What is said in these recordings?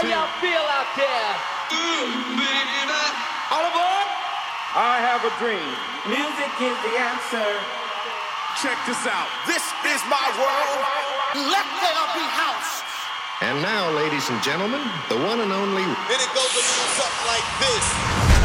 How y'all feel out there? All aboard? I have a dream. Music is the answer. Check this out. This is my world. Let there be house. And now, ladies and gentlemen, the one and only. Then it goes a little something like this.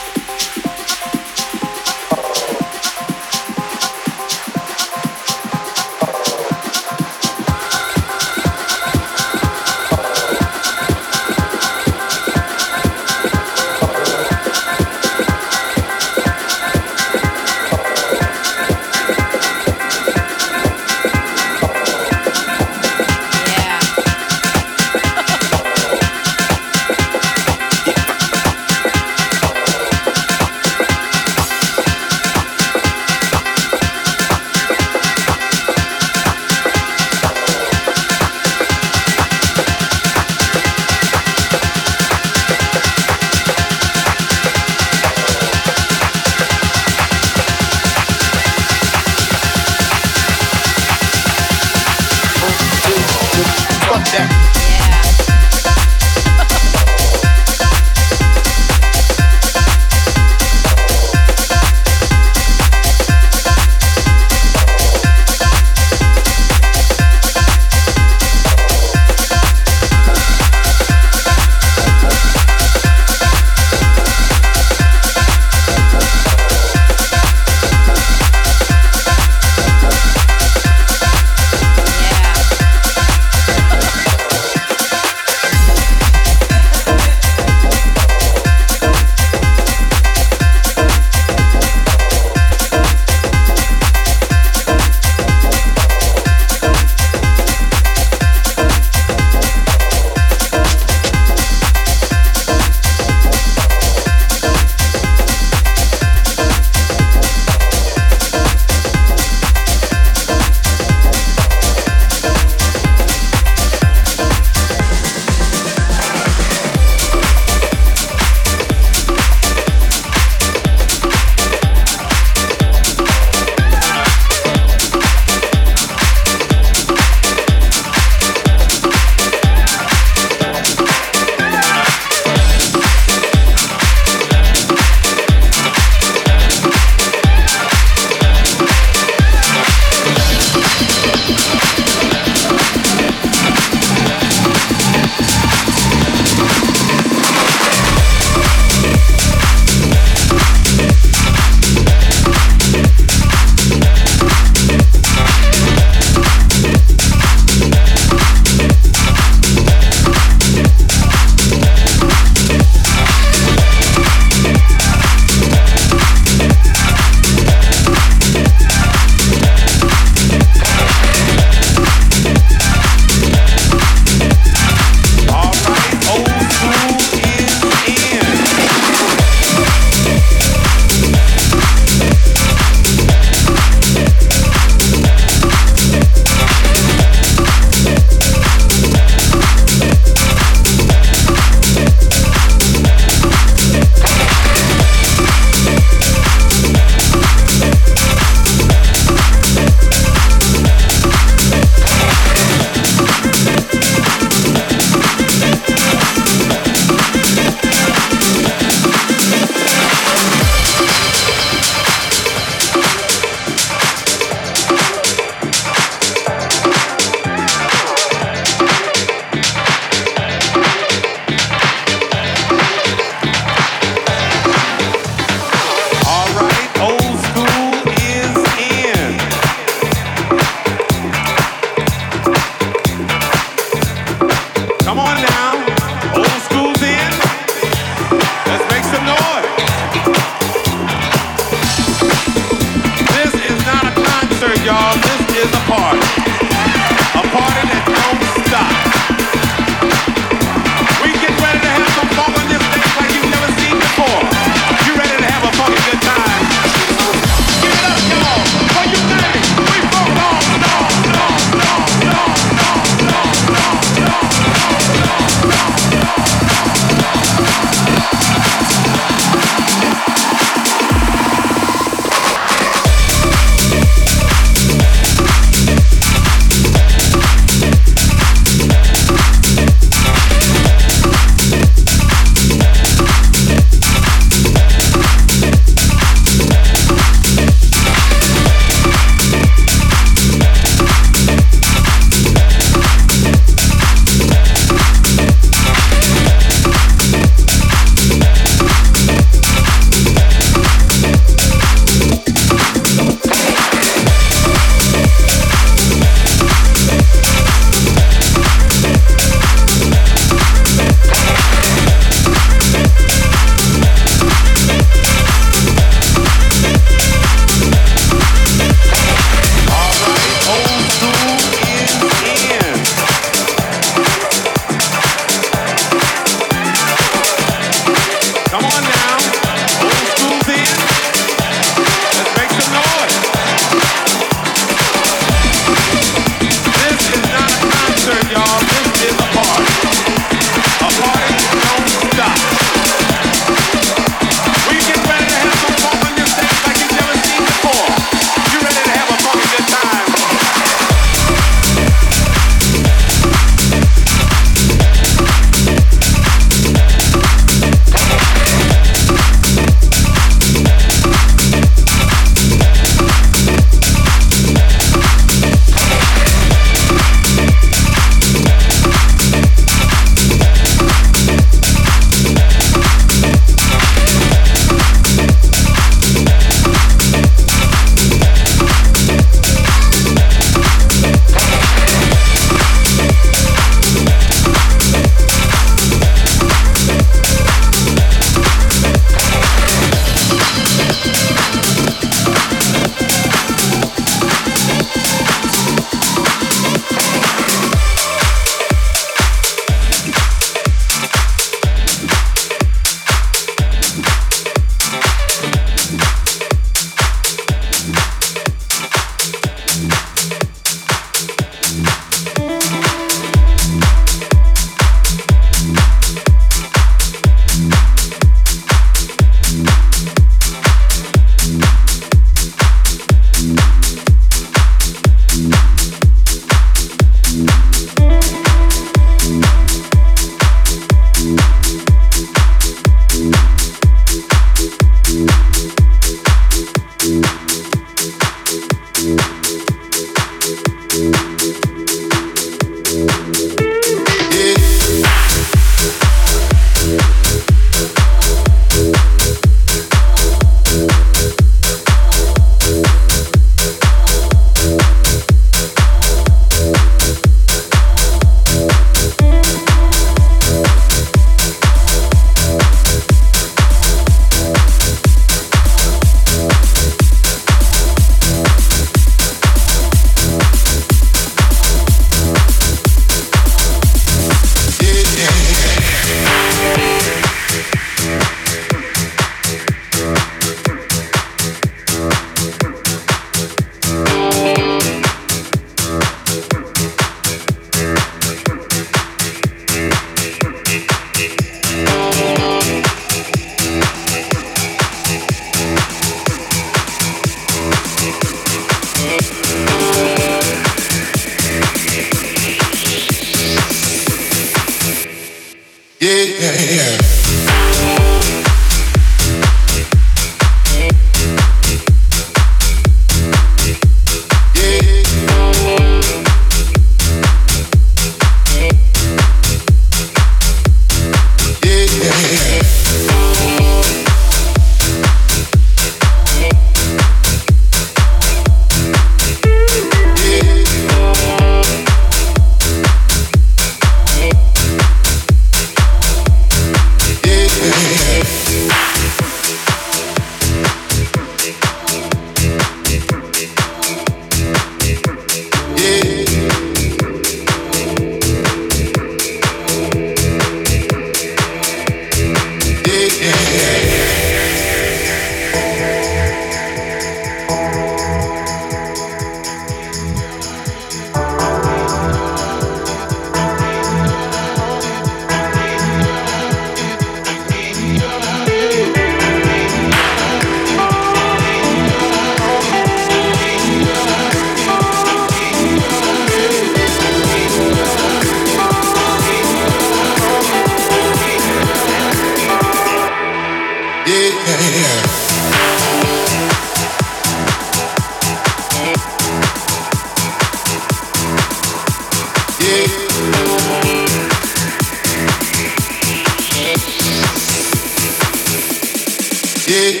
yeah,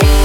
yeah.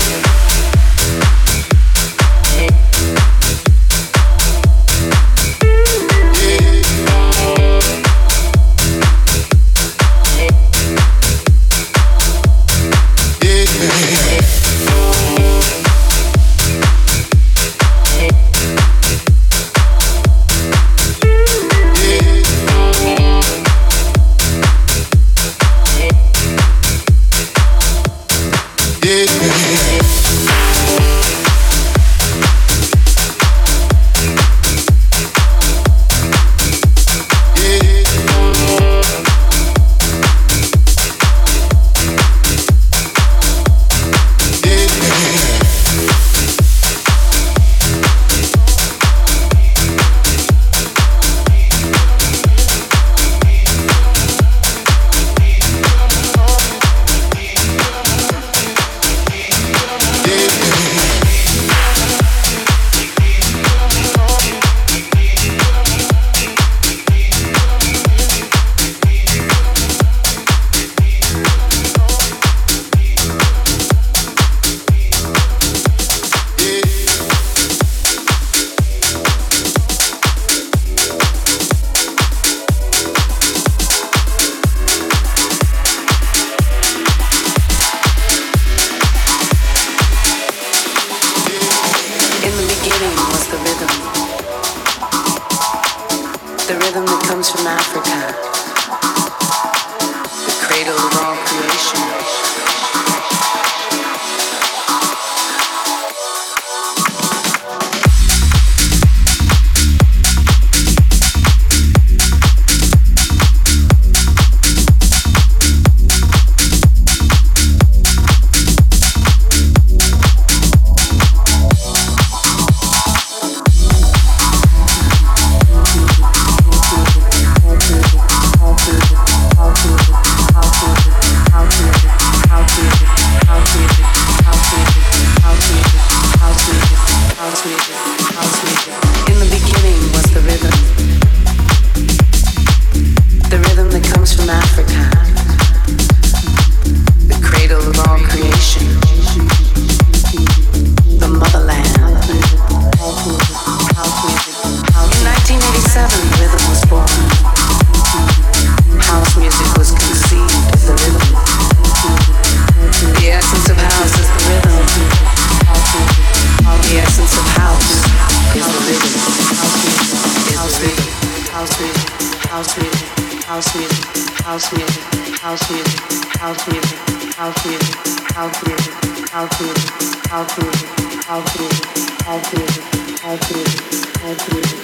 house music, house music, house music, house music, house music, house music, house music, house music, house music, house music, house music, house music, house music, house music.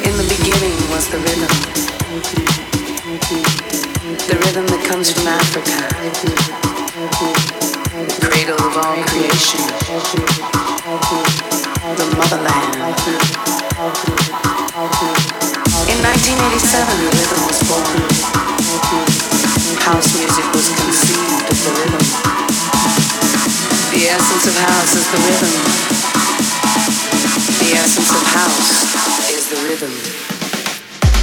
In the beginning was the rhythm. The rhythm that comes from Africa. Cradle of all creation. The motherland. In 1987, the rhythm was born. House music was conceived of the rhythm. The essence of house is the rhythm. The essence of house is the rhythm.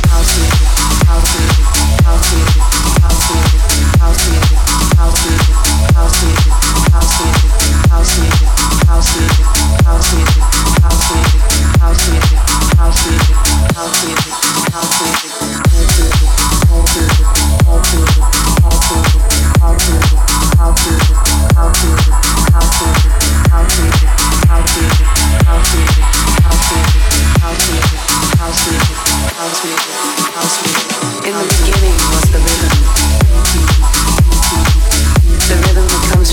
House music, house music, house music, house music, house music. In the beginning was the